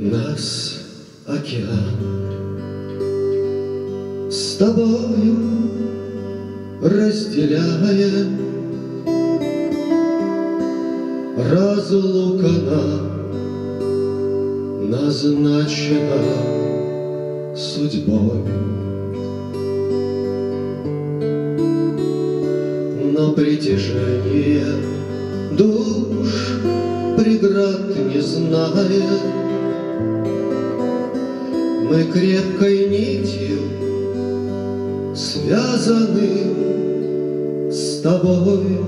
Mas океан с тобою разделяя, Разлука нам назначена судьбой. Но притяжение душ преград не зная, Мы крепкой нитью связаны с тобой.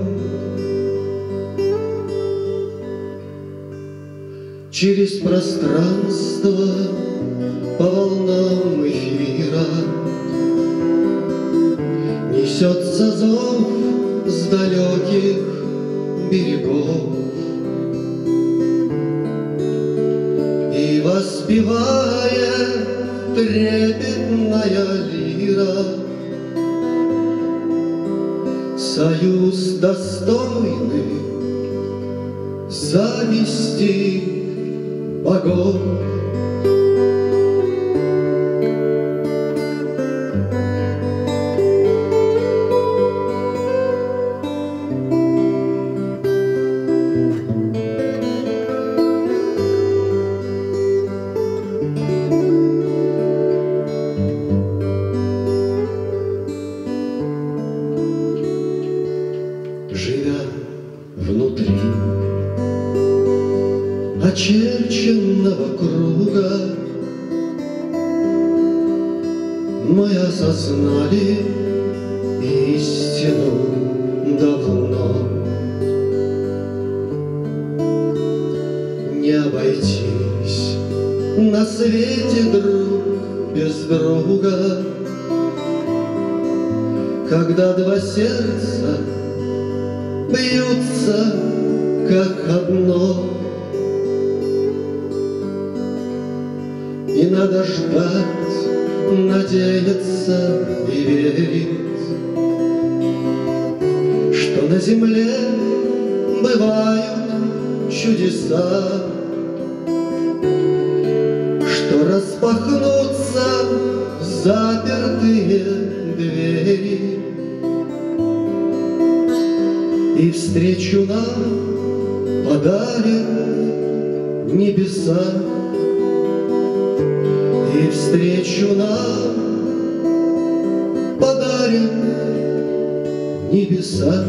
Через пространство по волнам эфира Несется зов с далеких берегов И воспевая трепетная лира Союз достойный зависти богов. Внутри очерченного круга. Мы осознали истину давно. Не обойтись на свете друг без друга. Когда два сердца бьются как одно. И надо ждать, надеяться и верить, Что на земле бывают чудеса, Что распахнутся запертые двери, И встречу нам подарят небеса. И встречу нам подарят небеса.